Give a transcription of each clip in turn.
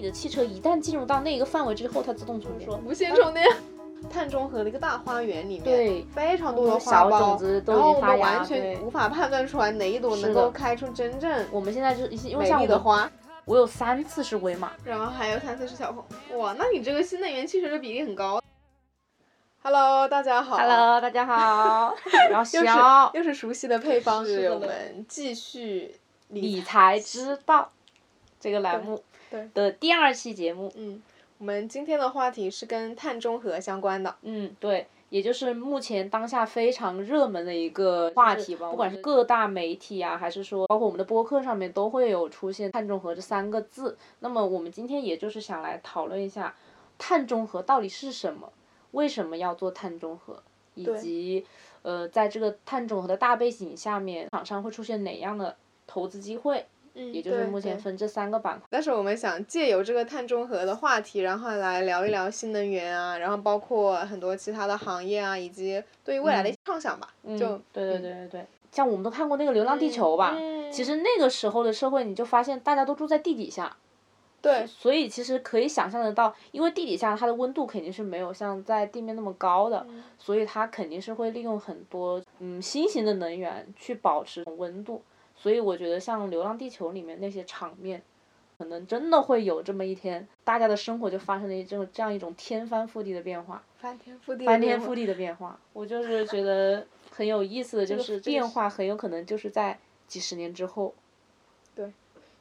你的汽车一旦进入到那个范围之后，它自动充电。无线充电。碳中和的一个大花园里面，对，非常多的花小种子都然后我们完全无法判断出来哪一朵能够开出真正我们现在就因为美像我的，丽的花。我有三次是威马，然后还有三次是小鹏，哇，那你这个新能源汽车的比例很高。Hello，大家好。Hello，大家好，然后又是小又是熟悉的配方，是的我们继续理财之道这个栏目对的第二期节目。嗯，我们今天的话题是跟碳中和相关的。嗯，对，也就是目前当下非常热门的一个话题吧，不管是各大媒体啊，还是说包括我们的播客上面都会有出现“碳中和”这三个字。那么我们今天也就是想来讨论一下，碳中和到底是什么，为什么要做碳中和，以及呃，在这个碳中和的大背景下面，厂商会出现哪样的投资机会，嗯，也就是对目前分这三个板块。但是我们想借由这个碳中和的话题，然后来聊一聊新能源啊，然后包括很多其他的行业啊，以及对于未来的一些畅想吧。嗯，就对对对对对，像我们都看过那个《流浪地球》吧，嗯其实那个时候的社会，你就发现大家都住在地底下，对所以其实可以想象得到，因为地底下它的温度肯定是没有像在地面那么高的，嗯所以它肯定是会利用很多嗯新型的能源去保持温度。所以我觉得像《流浪地球》里面那些场面，可能真的会有这么一天，大家的生活就发生了一种这样一种天翻覆地的变化。翻天覆地的翻变化天覆地的变化。我就是觉得很有意思的，就是变化很有可能就是在几十年之后。对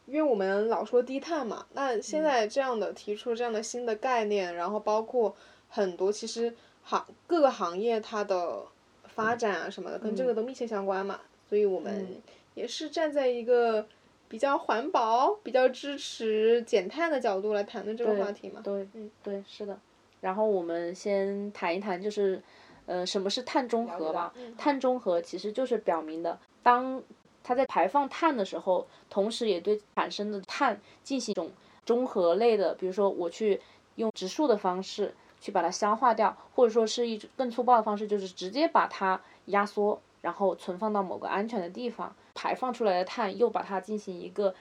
因为我们老说低碳嘛，那嗯现在这样的提出这样的新的概念，然后包括很多其实行各个行业它的发展啊什么的，跟这个都密切相关嘛，所以我们嗯也是站在一个比较环保、比较支持减碳的角度来谈论这个话题嘛。对，嗯对，是的。然后我们先谈一谈，就是呃，什么是碳中和吧？嗯碳中和其实就是表明的，当它在排放碳的时候，同时也对产生的碳进行一种中和类的，比如说我去用植树的方式去把它消化掉，或者说是一种更粗暴的方式，就是直接把它压缩，然后存放到某个安全的地方，排放出来的碳又把它进行一个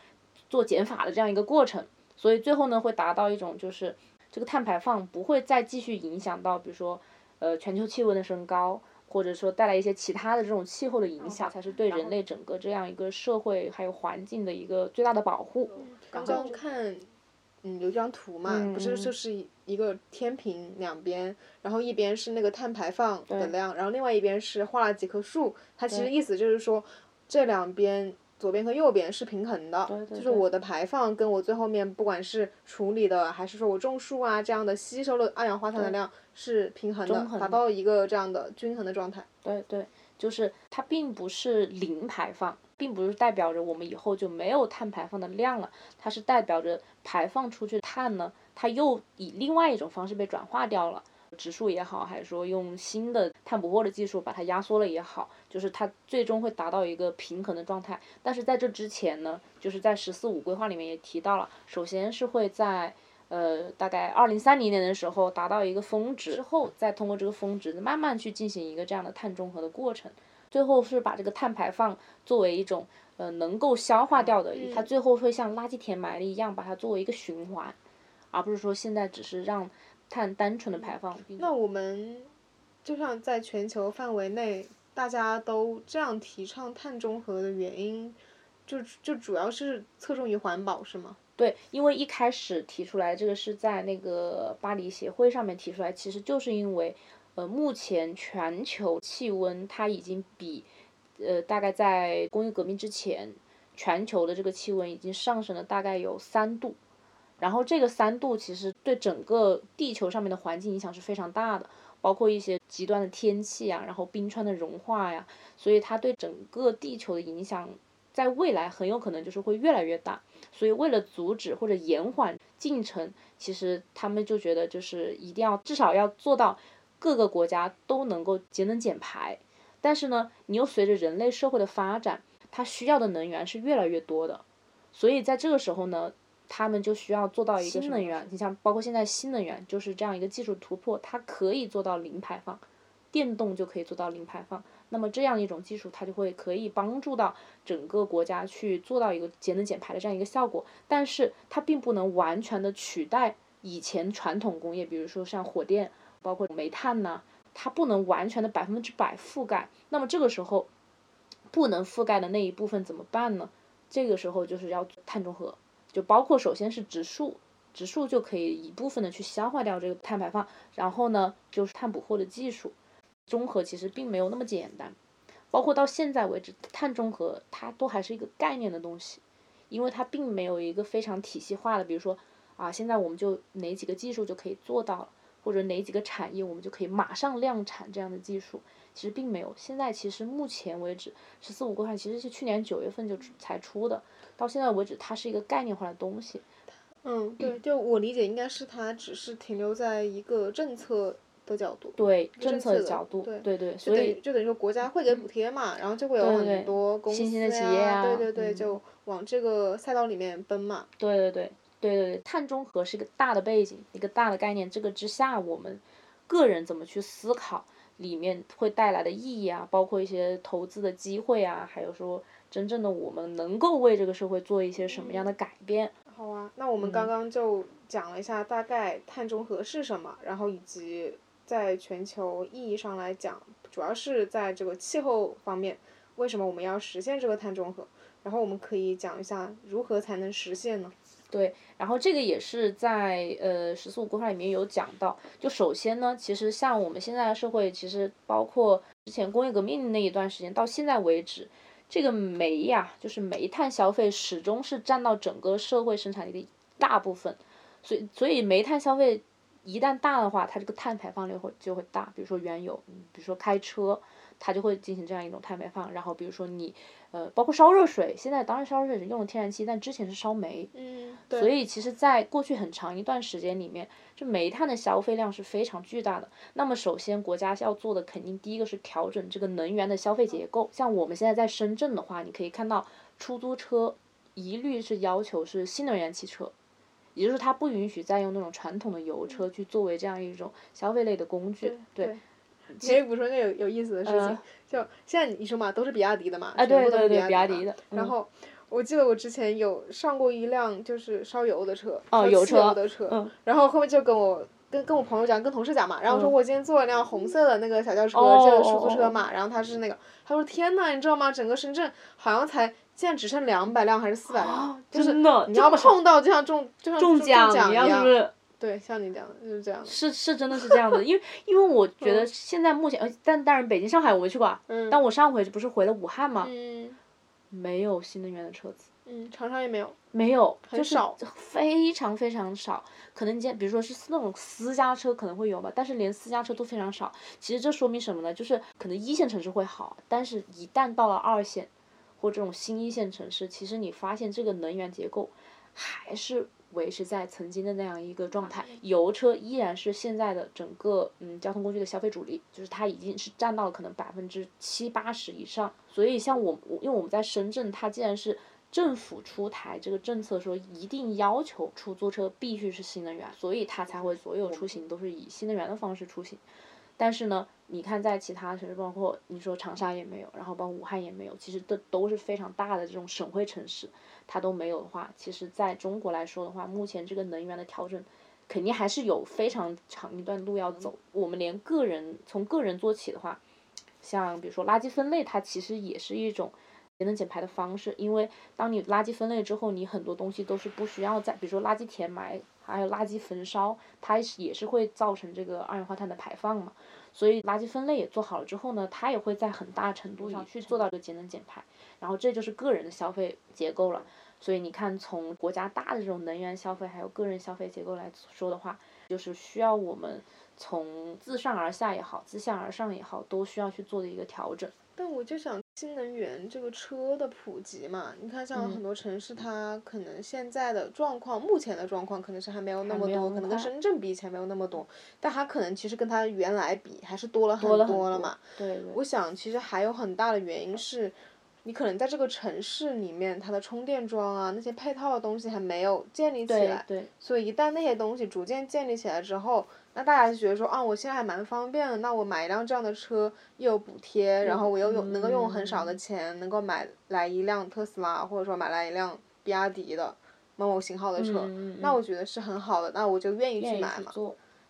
做减法的这样一个过程，所以最后呢会达到一种就是这个碳排放不会再继续影响到，比如说呃全球气温的升高。或者说带来一些其他的这种气候的影响，才是对人类整个这样一个社会还有环境的一个最大的保护。刚刚看，嗯，有一张图嘛，嗯不是嗯就是一一个天平两边，然后一边是那个碳排放的量，然后另外一边是画了几棵树，它其实意思就是说这两边。左边和右边是平衡的，对对就是我的排放跟我最后面不管是处理的还是说我种树啊这样的吸收了二氧化碳的量是平衡的，达到一个这样的均衡的状态。对对，就是它并不是零排放，并不是代表着我们以后就没有碳排放的量了，它是代表着排放出去的碳呢，它又以另外一种方式被转化掉了。植树也好，还是说用新的碳捕获的技术把它压缩了也好，就是它最终会达到一个平衡的状态。但是在这之前呢，就是在“十四五”规划里面也提到了，首先是会在呃大概二零三零年的时候达到一个峰值，之后再通过这个峰值慢慢去进行一个这样的碳中和的过程。最后是把这个碳排放作为一种呃能够消化掉的，它最后会像垃圾填埋了一样，把它作为一个循环，而不是说现在只是让碳单纯的排放。那我们就像在全球范围内，大家都这样提倡碳中和的原因，就就主要是侧重于环保，是吗？对，因为一开始提出来这个是在那个巴黎协会上面提出来，其实就是因为，呃，目前全球气温它已经比，呃，大概在工业革命之前，全球的这个气温已经上升了大概有三度，然后这个三度其实对整个地球上面的环境影响是非常大的，包括一些极端的天气啊，然后冰川的融化呀，所以它对整个地球的影响，在未来很有可能就是会越来越大。所以为了阻止或者延缓进程，其实他们就觉得就是一定要至少要做到各个国家都能够节能减排。但是呢，你又随着人类社会的发展，它需要的能源是越来越多的，所以在这个时候呢，他们就需要做到一个新能源。你像包括现在新能源就是这样一个技术突破，它可以做到零排放，电动就可以做到零排放。那么这样一种技术，它就会可以帮助到整个国家去做到一个节能减排的这样一个效果，但是它并不能完全的取代以前传统工业，比如说像火电，包括煤炭呐，它不能完全的百分之百覆盖。那么这个时候，不能覆盖的那一部分怎么办呢？这个时候就是要碳中和，就包括首先是植树，植树就可以一部分的去消化掉这个碳排放，然后呢就是碳捕获的技术，中和其实并没有那么简单，包括到现在为止，碳中和它都还是一个概念的东西，因为它并没有一个非常体系化的，比如说啊现在我们就哪几个技术就可以做到了，或者哪几个产业我们就可以马上量产这样的技术。其实并没有，现在其实目前为止，十四五规划其实是去年九月份就才出的，到现在为止它是一个概念化的东西。嗯，对，就我理解应该是它只是停留在一个政策的角度。对，政策的角度，对对，所以就等于说国家会给补贴嘛，然后就会有很多公司呀，对对对，就往这个赛道里面奔嘛。对对对对对对，碳中和是一个大的背景，一个大的概念，这个之下我们个人怎么去思考？里面会带来的意义啊，包括一些投资的机会啊，还有说真正的我们能够为这个社会做一些什么样的改变。好啊，那我们刚刚就讲了一下大概碳中和是什么，然后以及在全球意义上来讲，主要是在这个气候方面，为什么我们要实现这个碳中和？然后我们可以讲一下如何才能实现呢？对，然后这个也是在呃“十四五”规划里面有讲到。就首先呢，其实像我们现在的社会，其实包括之前工业革命那一段时间到现在为止，这个煤呀，就是煤炭消费始终是占到整个社会生产力的一大部分。所以，所以煤炭消费一旦大的话，它这个碳排放量会就会大。比如说原油，比如说开车，它就会进行这样一种碳排放。然后比如说你。呃，包括烧热水，现在当然烧热水用了天然气，但之前是烧煤，嗯，所以其实，在过去很长一段时间里面，就煤炭的消费量是非常巨大的。那么，首先国家要做的，肯定第一个是调整这个能源的消费结构。像我们现在在深圳的话，你可以看到出租车一律是要求是新能源汽车，也就是它不允许再用那种传统的油车去作为这样一种消费类的工具，对。其实补充一个有有意思的事情，就现在你说嘛，都是比亚迪的嘛，全部都是比亚迪的。然后我记得我之前有上过一辆就是烧油的车，油车的车，然后后面就跟我跟跟我朋友讲，跟同事讲嘛，然后说我今天坐了辆红色的那个小轿车，就是出租车嘛，然后他是那个，他说天呐，你知道吗？整个深圳好像才现在只剩两百辆还是四百辆，就是你要碰到就像中就像中奖一样，是不是？对，像你讲的就是这样。是是，真的是这样的，因为因为我觉得现在目前，呃，但当然北京、上海我没去过，嗯，但我上回不是回了武汉吗，嗯，没有新能源的车子，嗯，长沙也没有，没有，很少，非常非常少，可能你见，比如说是那种私家车可能会有吧，但是连私家车都非常少。其实这说明什么呢？就是可能一线城市会好，但是一旦到了二线或这种新一线城市，其实你发现这个能源结构还是。维持在曾经的那样一个状态，油车依然是现在的整个嗯交通工具的消费主力，就是它已经是占到了可能百分之七八十以上。所以像我，因为我们在深圳，它既然是政府出台这个政策说一定要求出租车必须是新能源，所以它才会所有出行都是以新能源的方式出行。但是呢，你看在其他城市，包括你说长沙也没有，然后包括武汉也没有，其实都都是非常大的这种省会城市。它都没有的话，其实在中国来说的话，目前这个能源的调整，肯定还是有非常长一段路要走。我们连个人从个人做起的话，像比如说垃圾分类，它其实也是一种节能减排的方式。因为当你垃圾分类之后，你很多东西都是不需要再，比如说垃圾填埋，还有垃圾焚烧，它也是会造成这个二氧化碳的排放嘛。所以垃圾分类也做好了之后呢，它也会在很大程度上去做到这个节能减排。然后这就是个人的消费结构了。所以你看，从国家大的这种能源消费，还有个人消费结构来说的话，就是需要我们从自上而下也好，自下而上也好，都需要去做的一个调整。但我就想，新能源这个车的普及嘛，你看像很多城市，它可能现在的状况，目前的状况可能是还没有那么多，可能跟深圳比起来没有那么多，但它可能其实跟它原来比还是多了很多了嘛。对。我想，其实还有很大的原因是。你可能在这个城市里面，它的充电桩啊那些配套的东西还没有建立起来，所以一旦那些东西逐渐建立起来之后，那大家就觉得说啊，我现在还蛮方便的，那我买一辆这样的车又有补贴，然后我又有能够用很少的钱能够买来一辆特斯拉，或者说买来一辆比亚迪的某某型号的车，那我觉得是很好的，那我就愿意去买嘛。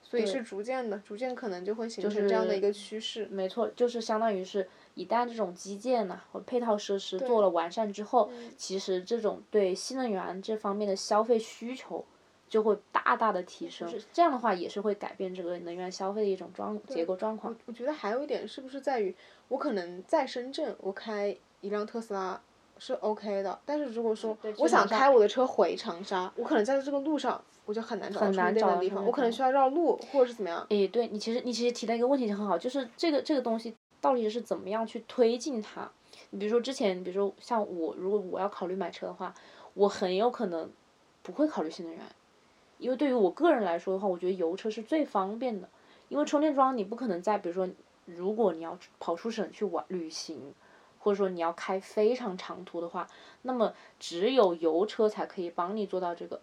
所以是逐渐的，逐渐可能就会形成这样的一个趋势。没错，就是相当于是，一旦这种基建呐和配套设施做了完善之后，其实这种对新能源这方面的消费需求就会大大的提升。这样的话也是会改变这个能源消费的一种状结构状况。我觉得还有一点是不是在于，我可能在深圳，我开一辆特斯拉是 OK 的，但是如果说我想开我的车回长沙，我可能在这个路上。我就很难找充电的地方，我可能需要绕路或者是怎么样。诶，对你其实你其实提到一个问题就很好，就是这个这个东西到底是怎么样去推进它？你比如说之前，比如说像我，如果我要考虑买车的话，我很有可能不会考虑新能源，因为对于我个人来说的话，我觉得油车是最方便的，因为充电桩你不可能在比如说，如果你要跑出省去玩旅行，或者说你要开非常长途的话，那么只有油车才可以帮你做到这个。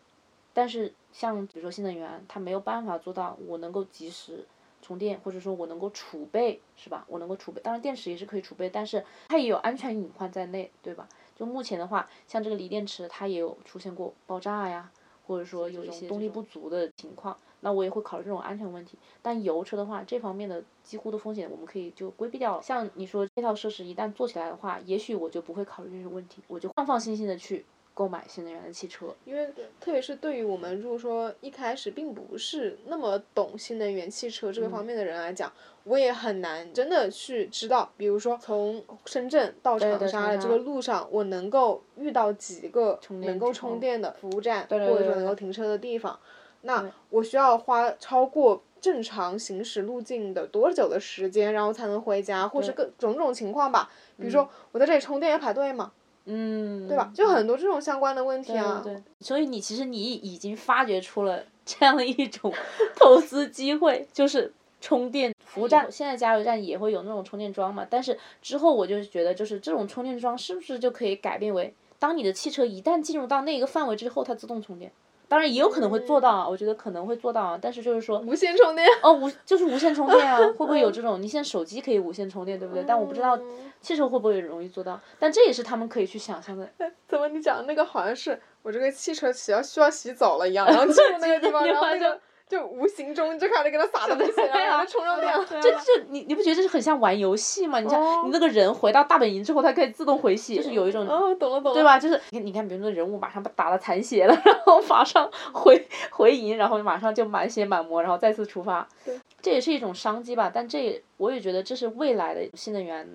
但是像比如说新能源，它没有办法做到我能够及时充电，或者说我能够储备，是吧？我能够储备，当然电池也是可以储备，但是它也有安全隐患在内，对吧？就目前的话，像这个锂电池，它也有出现过爆炸呀，或者说有一些动力不足的情况，那我也会考虑这种安全问题。但油车的话，这方面的几乎的风险我们可以就规避掉了。像你说这套设施一旦做起来的话，也许我就不会考虑这些问题，我就放放心心的去。购买新能源的汽车，因为特别是对于我们如果说一开始并不是那么懂新能源汽车这个方面的人来讲，我也很难真的去知道，比如说从深圳到长沙的这个路上，我能够遇到几个能够充电的服务站，或者说能够停车的地方，那我需要花超过正常行驶路径的多久的时间，然后才能回家，或是各种种情况吧，比如说我在这里充电要排队吗？嗯，对吧？就很多这种相关的问题啊。对，所以你其实你已经发掘出了 这样的一种投资机会，就是充电服务站。现在加油站也会有那种充电桩嘛？但是之后我就觉得，就是这种充电桩是不是就可以改变为，当你的汽车一旦进入到那个范围之后，它自动充电？当然也有可能会做到啊，我觉得可能会做到啊，但是就是说无线充电哦，无就是无线充电啊，会不会有这种？你现在手机可以无线充电，对不对？但我不知道汽车会不会容易做到，但这也是他们可以去想象的。怎么你讲的那个好像是我这个汽车洗要需要洗澡了一样，然后进入那个地方，然后那个。就无形中就开始给他撒东西，然后充上电。这这你你不觉得这是很像玩游戏吗？你像你那个人回到大本营之后，他可以自动回血，就是有一种，哦，懂了懂了，对吧？就是你看，你看，比如说人物马上打了残血了，然后马上回回营，然后马上就满血满魔，然后再次出发。对，这也是一种商机吧？但这我也觉得这是未来的新能源。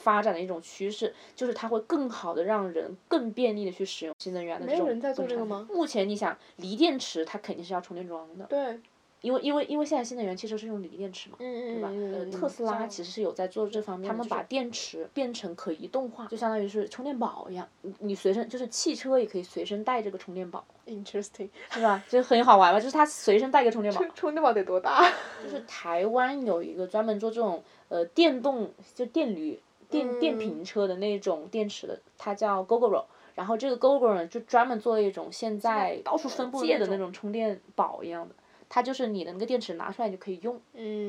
发展的一种趋势，就是它会更好的让人更便利的去使用新能源的这种。没有人在做这个吗？目前你想，锂电池它肯定是要充电桩的。对。因为因为因为现在新能源汽车是用锂电池嘛，对吧？呃，特斯拉其实是有在做这方面，他们把电池变成可移动化，就相当于是充电宝一样，你你随身就是汽车也可以随身带这个充电宝。Interesting。是吧？就很好玩吧，就是它随身带个充电宝。充电宝得多大？就是台湾有一个专门做这种呃电动就电驴。电电瓶车的那种电池的，它叫 Gogoro，然后这个 Gogoro 呢就专门做了一种现在到处分布的那种充电宝一样的，它就是你的那个电池拿出来就可以用，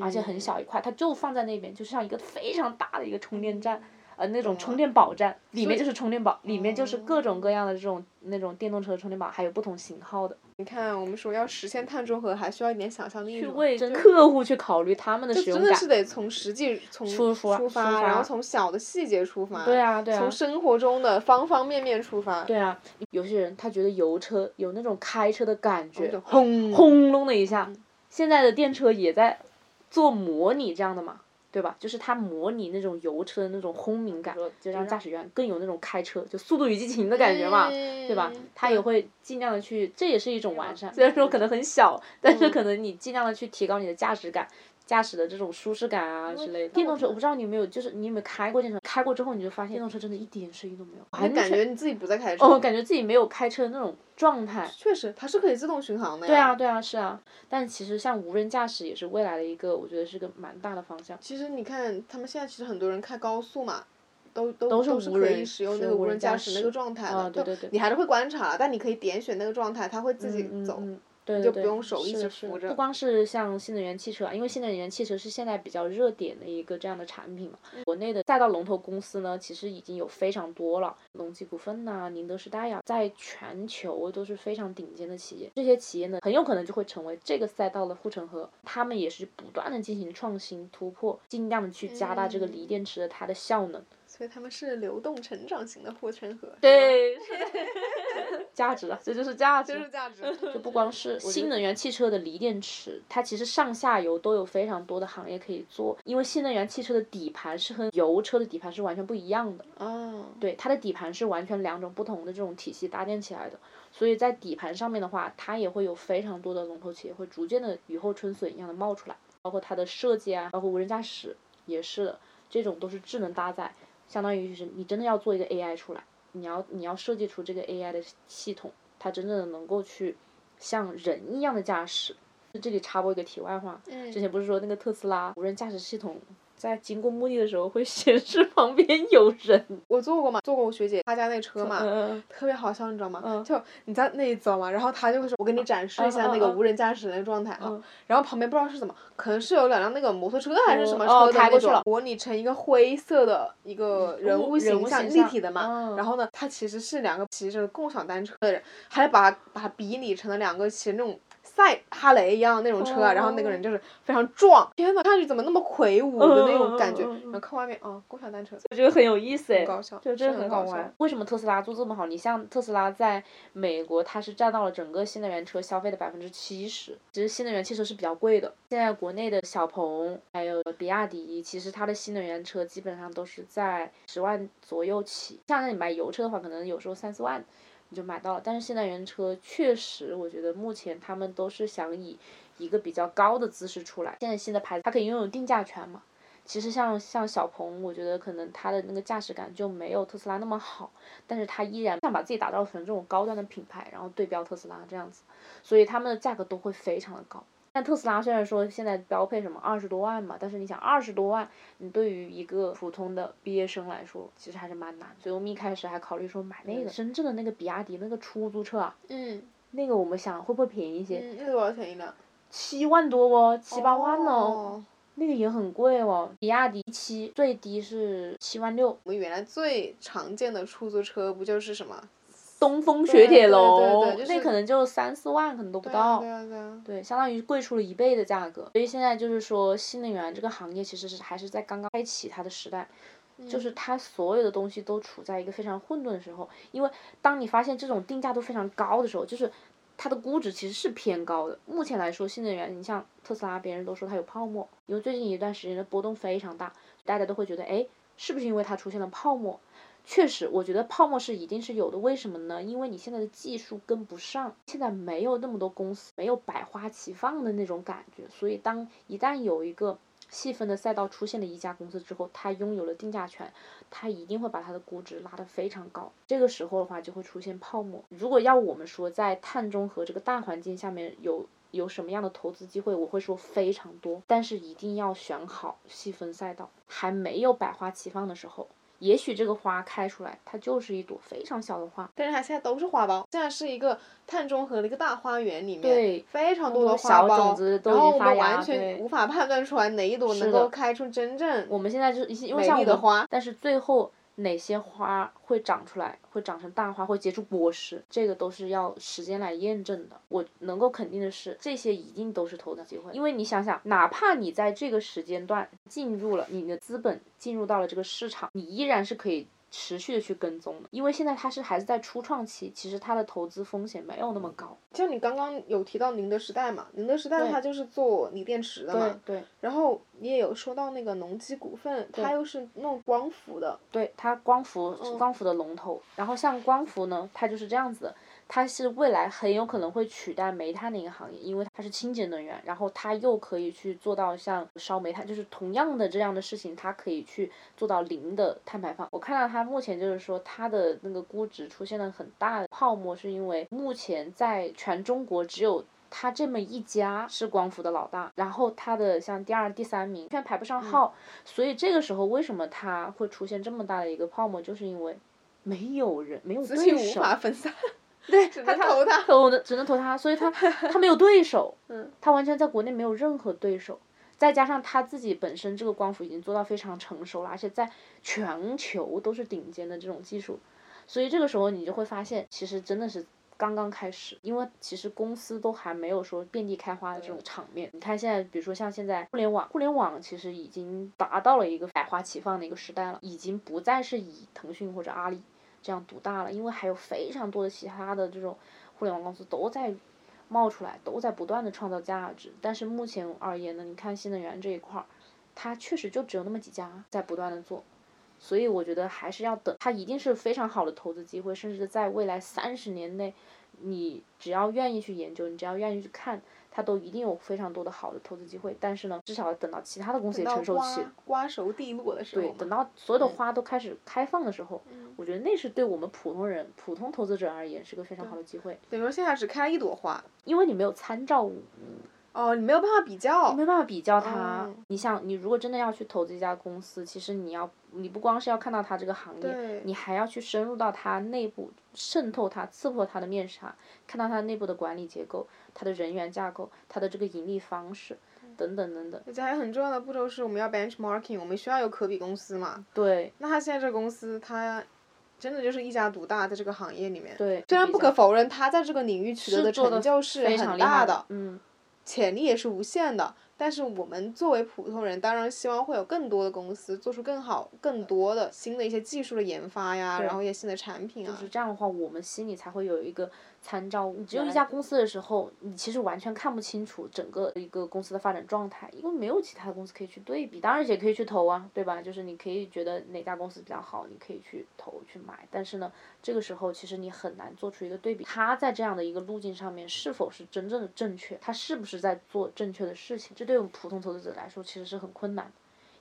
而且很小一块，它就放在那边，就像一个非常大的一个充电站。呃，那种充电宝站里面就是充电宝，里面就是各种各样的这种那种电动车充电宝，还有不同型号的。你看，我们说要实现碳中和，还需要一点想象力。去为客户去考虑他们的使用感。真的是得从实际从出发，然后从小的细节出发。对啊，对啊。从生活中的方方面面出发。对啊，有些人他觉得油车有那种开车的感觉，轰轰隆的一下。现在的电车也在做模拟这样的嘛。对吧？就是它模拟那种油车的那种轰鸣感，就让驾驶员更有那种开车就《速度与激情》的感觉嘛，对吧？它也会尽量的去，这也是一种完善。虽然说可能很小，但是可能你尽量的去提高你的驾驶感。驾驶的这种舒适感啊之类的，电动车我不知道你有没有，就是你有没有开过电动车？开过之后你就发现电动车真的一点声音都没有，还感觉你自己不在开车，哦，感觉自己没有开车的那种状态。确实，它是可以自动巡航的呀。对啊，对啊，是啊。但其实像无人驾驶也是未来的一个，我觉得是个蛮大的方向。其实你看，他们现在其实很多人开高速嘛，都都都是是可以使用那个无无人驾驶那个状态的，啊对对对你还是会观察，但你可以点选那个状态，它会自己走。嗯嗯对你就不用手一直扶着不光是像新能源汽车啊，因为新能源汽车是现在比较热点的一个这样的产品嘛。嗯国内的赛道龙头公司呢，其实已经有非常多了，隆基股份呐、宁德时代呀、在全球都是非常顶尖的企业。这些企业呢，很有可能就会成为这个赛道的护城河。他们也是不断的进行创新突破，尽量的去加大这个锂嗯电池的它的效能。所以他们是流动成长型的护城河。对，价值啊，这就是价值。就是价值。就不光是新能源汽车的锂电池，它其实上下游都有非常多的行业可以做，因为新能源汽车的底盘是和油车的底盘是完全不一样的。哦，对，它的底盘是完全两种不同的这种体系搭建起来的，所以在底盘上面的话，它也会有非常多的龙头企业会逐渐的雨后春笋一样的冒出来，包括它的设计啊，包括无人驾驶也是的，这种都是智能搭载，相当于就是你真的要做一个 AI 出来，你要你要设计出这个 AI 的系统，它真正的能够去像人一样的驾驶。这里插播一个题外话，嗯之前不是说那个特斯拉无人驾驶系统在经过墓地的时候会显示 旁边有人，我坐过嘛，坐过我学姐她家那车嘛，嗯特别好笑，你知道吗？嗯就你在那里走嘛，然后她就会说，我给你展示一下那个无人驾驶的那个状态啊。嗯然后旁边不知道是怎么，可能是有两辆那个摩托车还是什么哦车的那种，开过去了模拟成一个灰色的一个人物形象，立体的嘛。嗯然后呢，它其实是两个骑着共享单车的人，还把把它比拟成了两个骑那种。赛哈雷一样的那种车啊，然后那个人就是非常壮，天呐，看上去怎么那么魁梧的那种感觉，然后看外面啊，共享单车，我觉得很有意思搞笑，就真的很搞笑很好玩。为什么特斯拉做这么好？你像特斯拉在美国，它是占到了整个新能源车消费的百分之七十。其实新能源汽车是比较贵的，现在国内的小鹏还有比亚迪，其实它的新能源车基本上都是在十万左右起。像你买油车的话，可能有时候三四万。你就买到了，但是新能源车确实，我觉得目前他们都是想以一个比较高的姿势出来。现在新的牌子，它可以拥有定价权嘛？其实像像小鹏，我觉得可能它的那个驾驶感就没有特斯拉那么好，但是它依然想把自己打造成这种高端的品牌，然后对标特斯拉这样子，所以他们的价格都会非常的高。但特斯拉虽然说现在标配什么二十多万嘛，但是你想二十多万，你对于一个普通的毕业生来说，其实还是蛮难。所以我们一开始还考虑说买那个深圳的那个比亚迪那个出租车啊，嗯那个我们想会不会便宜一些？嗯，那个多少钱一辆？七万多哦，七八万哦，哦那个也很贵哦。比亚迪七最低是七万六，我们原来最常见的出租车不就是什么？东风雪铁龙，对对对就是那可能就三四万，可能都不到。对啊对啊。对，相当于贵出了一倍的价格。所以现在就是说，新能源这个行业其实是还是在刚刚开启它的时代，就是它所有的东西都处在一个非常混沌的时候。因为当你发现这种定价都非常高的时候，就是它的估值其实是偏高的。目前来说，新能源，你像特斯拉，别人都说它有泡沫，因为最近一段时间的波动非常大，大家都会觉得，哎，是不是因为它出现了泡沫？确实，我觉得泡沫是一定是有的。为什么呢？因为你现在的技术跟不上，现在没有那么多公司，没有百花齐放的那种感觉。所以，当一旦有一个细分的赛道出现了一家公司之后，它拥有了定价权，它一定会把它的估值拉得非常高。这个时候的话，就会出现泡沫。如果要我们说在碳中和这个大环境下面有有什么样的投资机会，我会说非常多，但是一定要选好细分赛道，还没有百花齐放的时候。也许这个花开出来，它就是一朵非常小的花，但是它现在都是花苞，现在是一个碳中和的一个大花园里面，对非常多的花小苞，种子都已然后我们完全无法判断出来哪一朵能够开出真正我们现在就是因为美像我们丽的花。但是最后哪些花会长出来，会长成大花，会结出果实，这个都是要时间来验证的。我能够肯定的是，这些一定都是投资机会，因为你想想，哪怕你在这个时间段进入了你的资本进入到了这个市场，你依然是可以。持续的去跟踪的，因为现在它是还是在初创期，其实它的投资风险没有那么高。像你刚刚有提到宁德时代嘛，宁德时代对它就是做锂电池的对嘛，对然后你也有说到那个农机股份，它又是弄光伏的，对，它光伏嗯光伏的龙头，然后像光伏呢，它就是这样子的，它是未来很有可能会取代煤炭的一个行业，因为它是清洁能源，然后它又可以去做到像烧煤炭，就是同样的这样的事情，它可以去做到零的碳排放。我看到它目前就是说它的那个估值出现了很大的泡沫，是因为目前在全中国只有他这么一家是光伏的老大，然后他的像第二、第三名居然排不上号，所以这个时候为什么它会出现这么大的一个泡沫，就是因为没有人没有资金无对手，法分散，对，只他能投他。投的只能投他，所以他 他没有对手，嗯，他完全在国内没有任何对手，再加上他自己本身这个光伏已经做到非常成熟了，而且在全球都是顶尖的这种技术，所以这个时候你就会发现，其实真的是。刚刚开始，因为其实公司都还没有说遍地开花的这种场面。你看现在，比如说像现在互联网，互联网其实已经达到了一个百花齐放的一个时代了，已经不再是以腾讯或者阿里这样独大了，因为还有非常多的其他的这种互联网公司都在冒出来，都在不断的创造价值。但是目前而言呢，你看新能源这一块儿，它确实就只有那么几家在不断的做，所以我觉得还是要等，它一定是非常好的投资机会，甚至在未来三十年内，你只要愿意去研究，你只要愿意去看。它都一定有非常多的好的投资机会，但是呢，至少要等到其他的公司也等到成熟起，瓜瓜熟蒂落的时候对，等到所有的嗯花都开始开放的时候，我觉得那是对我们普通人、普通投资者而言是个非常好的机会，等于说现在只开了一朵花，因为你没有参照物，哦，你没有办法比较你，没办法比较它。哦你想，你如果真的要去投资一家公司，其实你要，你不光是要看到它这个行业，你还要去深入到它内部，渗透它、刺破它的面纱，看到它内部的管理结构、它的人员架构、它的这个盈利方式，等等等等。而且还有很重要的步骤是我们要 benchmarking，我们需要有可比公司嘛。对那他现在这个公司，它真的就是一家独大，在这个行业里面。对，虽然不可否认，他在这个领域取得的成就是非常大的，嗯。潜力也是无限的。但是我们作为普通人，当然希望会有更多的公司做出更好、更多的新的一些技术的研发呀，然后一些新的产品啊。就是这样的话，我们心里才会有一个参照物。只有一家公司的时候，你其实完全看不清楚整个一个公司的发展状态，因为没有其他的公司可以去对比。当然也可以去投啊，对吧？就是你可以觉得哪家公司比较好，你可以去投去买。但是呢，这个时候其实你很难做出一个对比，它在这样的一个路径上面是否是真正的正确，它是不是在做正确的事情，这对我们普通投资者来说其实是很困难的。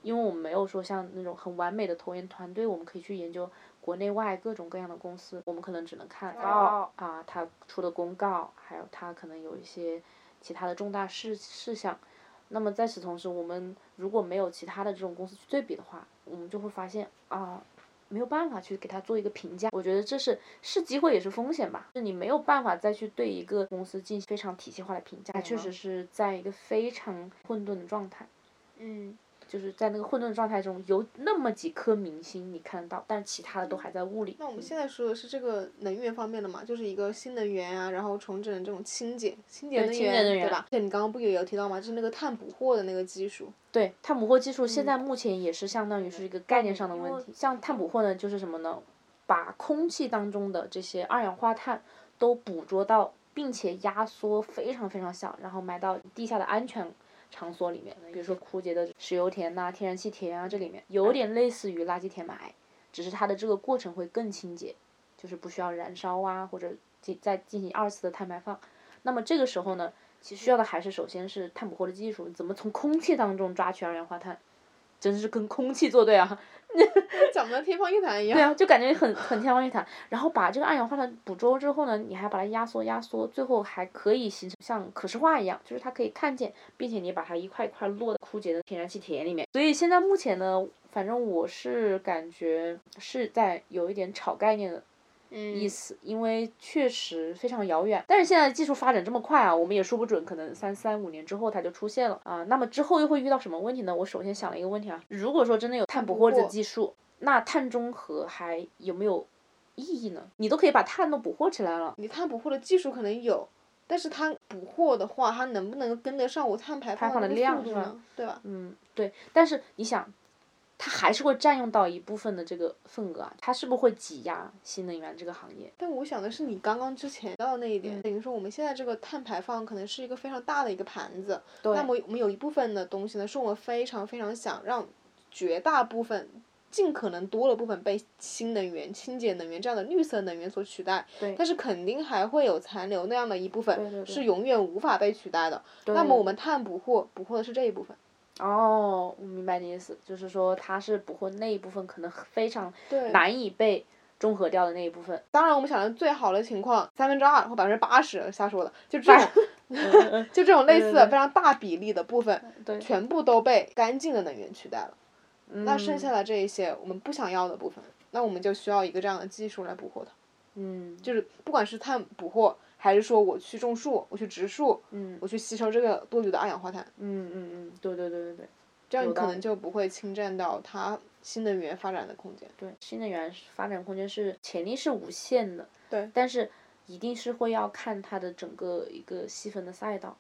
因为我们没有说像那种很完美的投研团队，我们可以去研究国内外各种各样的公司，我们可能只能看到啊，他出的公告，还有他可能有一些其他的重大事事项。那么在此同时，我们如果没有其他的这种公司去对比的话，我们就会发现啊，没有办法去给他做一个评价。我觉得这是是机会也是风险吧，是你没有办法再去对一个公司进行非常体系化的评价，它确实是在一个非常混沌的状态。嗯，就是在那个混沌状态中，有那么几颗明星你看得到，但是其他的都还在雾里。那我们现在说的是这个能源方面的嘛，就是一个新能源啊，然后重整这种清洁、清洁能源对吧？而且你刚刚不也有提到嘛？就是那个碳捕获的那个技术。对，碳捕获技术现在目前也是相当于是一个概念上的问题。像碳捕获呢，就是什么呢？把空气当中的这些二氧化碳都捕捉到，并且压缩非常非常小，然后埋到地下的安全场所里面。比如说枯竭的石油田呐、天然气田啊，这里面有点类似于垃圾填埋，只是它的这个过程会更清洁，就是不需要燃烧啊，或者进再进行二次的碳排放。那么这个时候呢，其实需要的还是首先是碳捕获的技术，怎么从空气当中抓取二氧化碳，真是跟空气作对啊！长得天方夜谭一样。对啊，就感觉很很天方夜谭。然后把这个二氧化碳捕捉之后呢，你还把它压缩压缩，最后还可以形成像可视化一样，就是它可以看见，并且你把它一块一块落到枯竭的天然气田里面。所以现在目前呢，反正我是感觉是在有一点炒概念的意嗯，思，因为确实非常遥远。但是现在技术发展这么快啊，我们也说不准，可能三三五年之后它就出现了啊。那么之后又会遇到什么问题呢？我首先想了一个问题啊，如果说真的有碳捕获的技术，那碳中和还有没有意义呢？你都可以把碳都捕获起来了，你碳捕获的技术可能有，但是它捕获的话，它能不能跟得上我碳排放的量呢？对吧？嗯，对。但是你想，它还是会占用到一部分的这个份额啊，它是不是会挤压新能源这个行业？但我想的是，你刚刚之前到的那一嗯点，等于说我们现在这个碳排放可能是一个非常大的一个盘子。对那么我们有一部分的东西呢，是我们非常非常想让绝大部分。尽可能多的部分被新能源、清洁能源这样的绿色能源所取代，对但是肯定还会有残留那样的一部分对对对是永远无法被取代的。那么我们碳捕获捕获的是这一部分，哦，我明白你的意思，就是说它是捕获那一部分可能非常，难以被中和掉的那一部分。当然我们想的最好的情况，三分之二或百分之八十，瞎说的，就这种 就这种类似的非常大比例的部分，对，全部都被干净的能源取代了。那剩嗯下的这一些我们不想要的部分，那我们就需要一个这样的技术来捕获它。嗯就是不管是碳捕获，还是说我去种树，我去植树，嗯我去吸收这个多余的二氧化碳，嗯嗯嗯，对对对对对。这样你可能就不会侵占到它新能源发展的空间。对，新能源发展空间是潜力是无限的，对但是一定是会要看它的整个一个细分的赛道，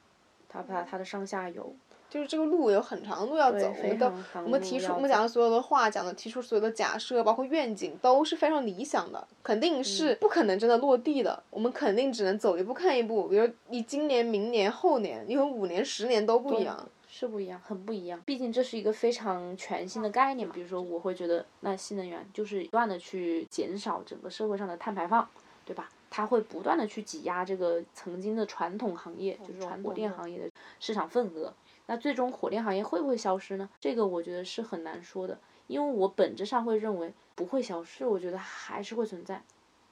它把它的上下游，就是这个路有很长的路要走，我非们的我们提出我们讲的所有的话，讲的提出所有的假设，包括愿景，都是非常理想的，肯嗯定是不可能真的落地的。我们肯定只能走一步看一步。比如你今年、明年、后年，你有五年、十年都不一样。是不一样，很不一样。毕竟这是一个非常全新的概念。比如说，我会觉得，那新能源就是不断的去减少整个社会上的碳排放，对吧？它会不断的去挤压这个曾经的传统行业，就是传统电行业的市场份额。那最终火电行业会不会消失呢？这个我觉得是很难说的，因为我本质上会认为不会消失，我觉得还是会存在。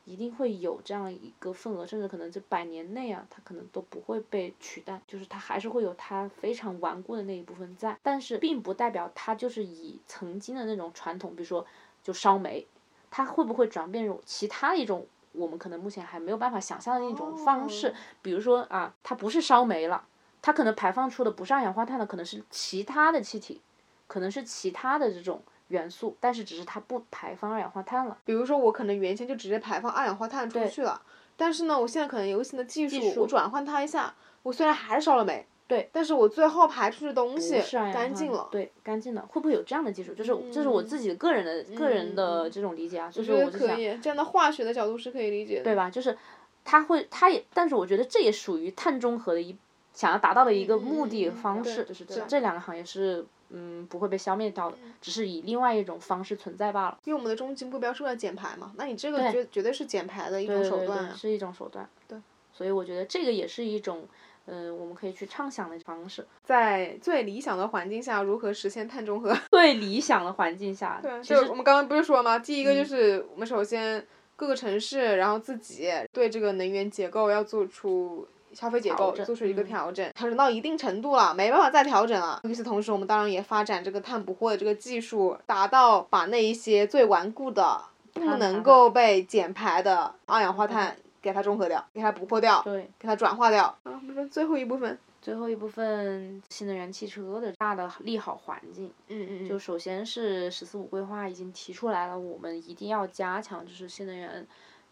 一定会有这样一个份额，甚至可能这百年内啊，它可能都不会被取代，就是它还是会有它非常顽固的那一部分在，但是并不代表它就是以曾经的那种传统，比如说就烧煤，它会不会转变成其他一种我们可能目前还没有办法想象的一种方式，哦比如说啊，它不是烧煤了，它可能排放出的不是二氧化碳的，可能是其他的气体，可能是其他的这种元素，但是只是它不排放二氧化碳了。比如说我可能原先就直接排放二氧化碳出去了，但是呢，我现在可能有新的技术，技术我转换它一下，我虽然还是烧了煤，对，但是我最后排出去的东西干净了。对，干净了，会不会有这样的技术？就是这是我自己个人的、个人的这种理解啊，就是嗯我可以，这样的化学的角度是可以理解的。对吧？就是它会，它也，但是我觉得这也属于碳中和的一想要达到的一个目的方式，就是这这两个行业是嗯不会被消灭掉的，只是以另外一种方式存在罢了。因为我们的终极目标是为了减排嘛，那你这个对绝绝对是减排的一种手段是一种手段。对，所以我觉得这个也是一种，嗯、我们可以去畅想的方式。在最理想的环境下，如何实现碳中和？最理想的环境下，对，就我们刚刚不是说吗？第一个就嗯是我们首先各个城市，然后自己对这个能源结构要做出。消费结构做出一个嗯调整，调整到一定程度了，没办法再调整了。与此同时，我们当然也发展这个碳捕获的这个技术，达到把那一些最顽固的、不能够被减排的二氧化碳给它中和掉，给它捕获掉，对。给它转化掉。啊，我们说最后一部分，最后一部分新能源汽车的大的利好环境，嗯嗯嗯，就首先是“十四五”规划已经提出来了，我们一定要加强就是新能源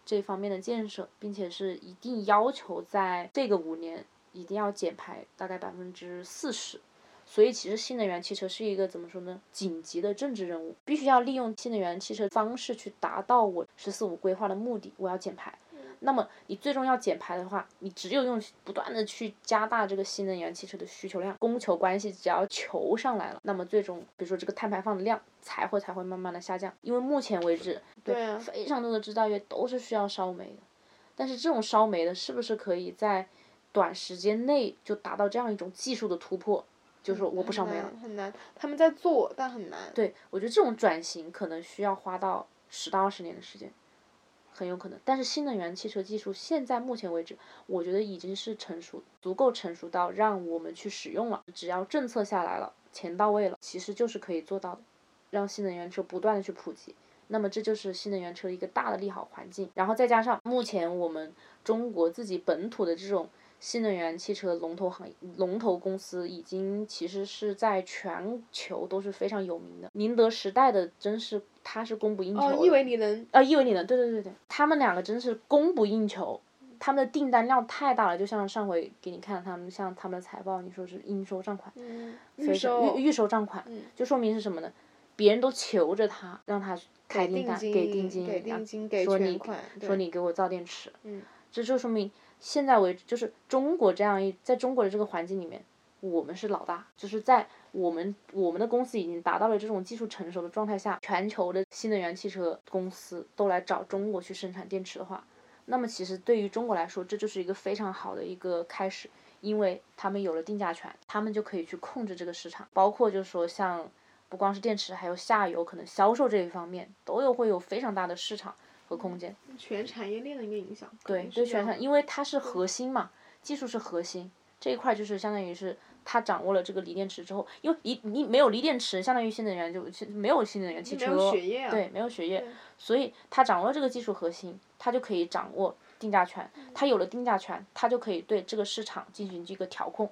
这方面的建设，并且是一定要求在这个五年一定要减排大概百分之四十。所以其实新能源汽车是一个怎么说呢？紧急的政治任务，必须要利用新能源汽车方式去达到我“十四五”规划的目的，我要减排。那么你最终要减排的话，你只有用不断的去加大这个新能源汽车的需求量，供求关系只要求上来了，那么最终比如说这个碳排放的量才会才会慢慢的下降。因为目前为止，对啊非常多的制造业都是需要烧煤的，但是这种烧煤的是不是可以在短时间内就达到这样一种技术的突破？就是我不烧煤了，很难，很难。他们在做，但很难。对，我觉得这种转型可能需要花到十到二十年的时间，很有可能。但是新能源汽车技术现在目前为止，我觉得已经是成熟，足够成熟到让我们去使用了。只要政策下来了，钱到位了，其实就是可以做到的，让新能源车不断的去普及。那么这就是新能源车一个大的利好环境。然后再加上目前我们中国自己本土的这种新能源汽车龙头行业、龙头公司已经其实是在全球都是非常有名的。宁德时代的真是它是供不应求的。哦，亿维锂能，啊，亿维锂能，对对对对，他们两个真是供不应求，他们的订单量太大了。就像上回给你看他们像他们的财报，你说是应收账款，嗯，预收预预收账款，嗯就说明是什么呢？别人都求着他，让他开订单，给定金，给定金，说你说你给我造电池，嗯，这就说明现在为止，就是中国这样一，在中国的这个环境里面，我们是老大，就是在我们我们的公司已经达到了这种技术成熟的状态下，全球的新能源汽车公司都来找中国去生产电池的话，那么其实对于中国来说，这就是一个非常好的一个开始，因为他们有了定价权，他们就可以去控制这个市场，包括就是说像不光是电池，还有下游可能销售这一方面，都有会有非常大的市场和空间。全产业链的一个影响。对能是这样对全产，因为它是核心嘛，技术是核心，这一块就是相当于是他掌握了这个锂电池之后，因为锂你没有锂电池，相当于新能源就没有新能源汽车，对，没有血液，所以他掌握了这个技术核心，他就可以掌握定价权，他有了定价权，他就可以对这个市场进行这个调控。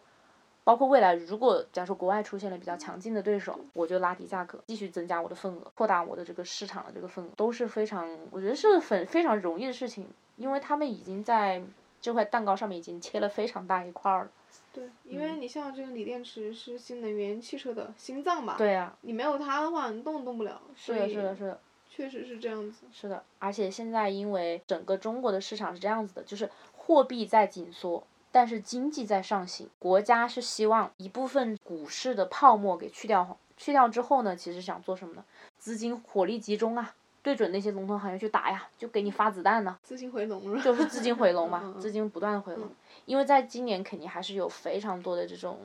包括未来，如果假如说国外出现了比较强劲的对手，我就拉低价格，继续增加我的份额，扩大我的这个市场的这个份额，都是非常，我觉得是很非常容易的事情，因为他们已经在这块蛋糕上面已经切了非常大一块儿了。对，因为你像这个锂电池是新能源汽车的心脏吧？对呀。你没有它的话，你动都动不了。是的，是的，是的。确实是这样子。是的，而且现在因为整个中国的市场是这样子的，就是货币在紧缩。但是经济在上行，国家是希望一部分股市的泡沫给去掉，去掉之后呢，其实想做什么呢？资金火力集中啊，对准那些龙头行业去打呀，就给你发子弹呢。资金回笼了就是资金回笼 嘛，资金不断的回笼，因为在今年肯定还是有非常多的这种，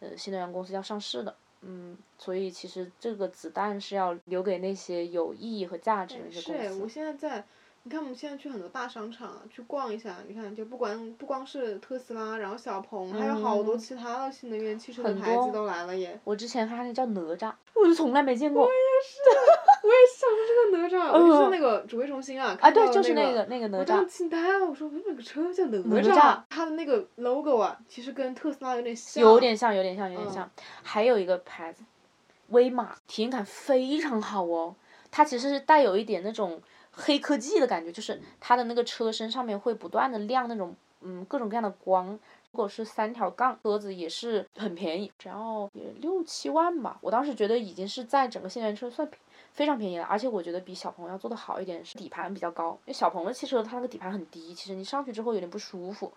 呃，新能源公司要上市的，嗯，所以其实这个子弹是要留给那些有意义和价值的一些公司。是，我现在在。你看，我们现在去很多大商场去逛一下，你看，就不管不光是特斯拉，然后小鹏，还有好多其他的新能源汽车的牌子都来了耶。我之前看那叫哪吒，我就从来没见过。我也是，我也想说这个哪吒，我是那个指挥中心啊，啊对，就是那个那个哪吒。我惊呆了，我说那个车叫哪吒，它的那个 logo 啊，其实跟特斯拉有点像。有点像，有点像，有点像。还有一个牌子，威马，体验感非常好哦，它其实是带有一点那种。黑科技的感觉，就是它的那个车身上面会不断的亮那种，嗯，各种各样的光。如果是三条杠车子也是很便宜，只要也六七万吧。我当时觉得已经是在整个新能源车算非常便宜了，而且我觉得比小鹏要做的好一点，是底盘比较高。因为小鹏的汽车它那个底盘很低，其实你上去之后有点不舒服，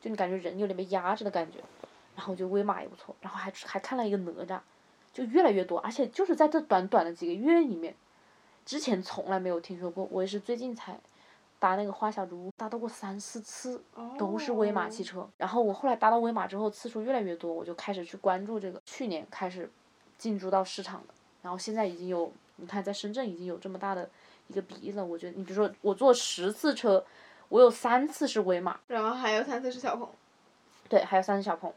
就你感觉人有点被压着的感觉。然后我觉得威马也不错，然后还还看了一个哪吒，就越来越多，而且就是在这短短的几个月里面。之前从来没有听说过，我也是最近才搭那个花小猪，搭到过三四次，都是威马汽车。然后我后来搭到威马之后，次数越来越多，我就开始去关注这个。去年开始进驻到市场的，然后现在已经有，你看在深圳已经有这么大的一个比例了。我觉得，你比如说我坐十次车，我有三次是威马，然后还有三次是小鹏。对，还有三次小鹏。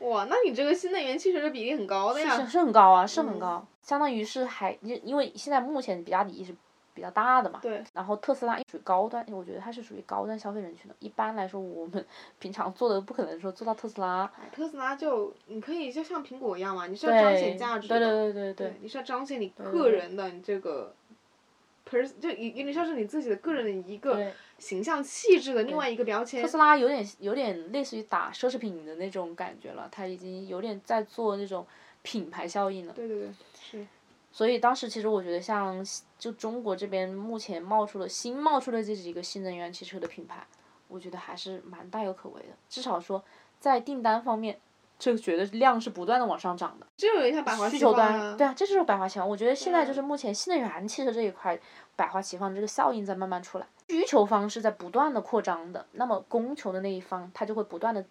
哇，那你这个新能源汽车的比例很高的呀！是是很高啊，是很高，相当于是还因因为现在目前比亚迪是比较大的嘛，对。然后特斯拉属于高端，我觉得它是属于高端消费人群的。一般来说，我们 平常做的不可能说做到特斯拉。特斯拉就你可以就像苹果一样嘛，你是要彰显价值的，对对对对对，你是要彰显你个人的你这个。就有有点像是你自己的个人的一个形象气质的另外一个标签。特斯拉有点有点类似于打奢侈品的那种感觉了，它已经有点在做那种品牌效应了。对对对，是。所以当时其实我觉得，像就中国这边目前冒出的新冒出的这几个新能源汽车的品牌，我觉得还是蛮大有可为的。至少说在订单方面。这个觉得量是不断的往上涨的，这有点像百花齐放啊。对啊，这就是百花齐放。我觉得现在就是目前新能源汽车这一块百花齐放的这个效应在慢慢出来，需求方是在不断的扩张的，那么供求的那一方它就会不断的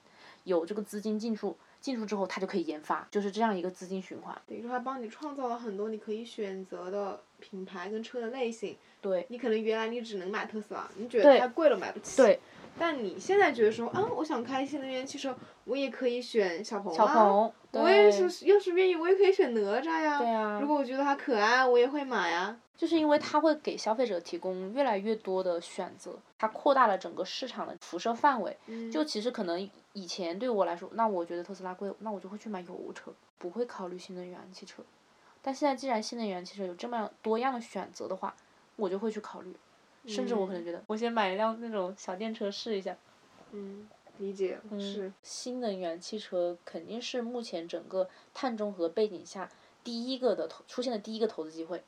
有这个资金进出，进出之后它就可以研发，就是这样一个资金循环。等于说它帮你创造了很多你可以选择的品牌跟车的类型。对。你可能原来你只能买特斯拉，你觉得太贵了买不起。对。但你现在觉得说，啊，我想开新能源汽车，我也可以选小鹏啊，我也是，要是愿意，我也可以选哪吒呀。对啊。如果我觉得它可爱，我也会买呀。就是因为它会给消费者提供越来越多的选择，它扩大了整个市场的辐射范围。嗯。就其实可能以前对我来说，那我觉得特斯拉贵，那我就会去买油车，不会考虑新能源汽车。但现在既然新能源汽车有这么样多样的选择的话，我就会去考虑。甚至我可能觉得，我先买一辆那种小电车试一下。嗯，理解是。新能源汽车肯定是目前整个碳中和背景下第一个的投出现的第一个投资机会。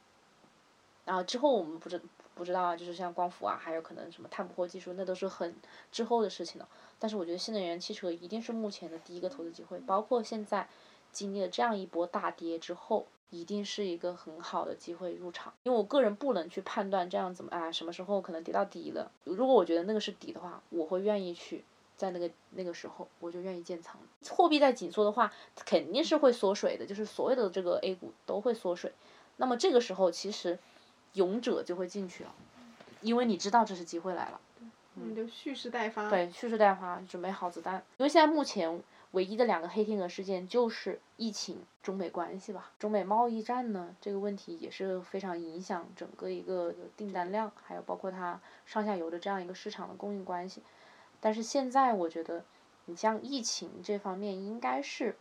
然后之后我们不知不知道啊，就是像光伏啊，还有可能什么碳捕获技术，那都是很之后的事情了。但是我觉得新能源汽车一定是目前的第一个投资机会，包括现在经历了这样一波大跌之后。一定是一个很好的机会入场，因为我个人不能去判断这样怎么啊，什么时候可能跌到底了。如果我觉得那个是底的话，我会愿意去在那个那个时候，我就愿意建仓。货币在紧缩的话，肯定是会缩水的，就是所有的这个 A 股都会缩水。那么这个时候，其实勇者就会进去了，因为你知道这是机会来了。你就蓄势待发。对，蓄势待发，准备好子弹。因为现在目前唯一的两个黑天鹅事件就是疫情、中美关系吧。中美贸易战呢，这个问题也是非常影响整个一个订单量，还有包括它上下游的这样一个市场的供应关系。但是现在我觉得，你像疫情这方面应该是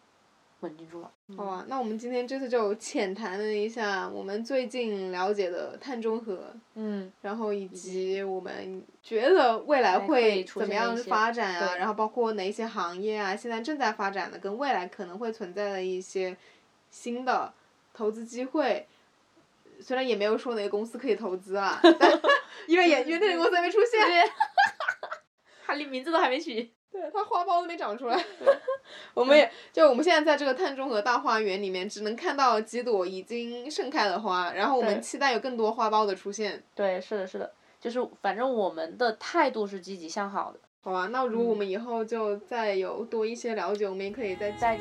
稳定住了。好吧，那我们今天这次就浅谈了一下我们最近了解的碳中和，嗯，然后以及我们觉得未来会怎么样发展啊，然后包括哪一些行业啊，现在正在发展的，跟未来可能会存在的一些新的投资机会。虽然也没有说哪个公司可以投资啊，因为也因为那个公司还没出现。他连名字都还没取。对，它花苞都没长出来。我们也就我们现在在这个碳中和大花园里面，只能看到几朵已经盛开的花，然后我们期待有更多花苞的出现。对，是的，是的，就是反正我们的态度是积极向好的。好吧，那如果我们以后就再有多一些了解，我们也可以再再。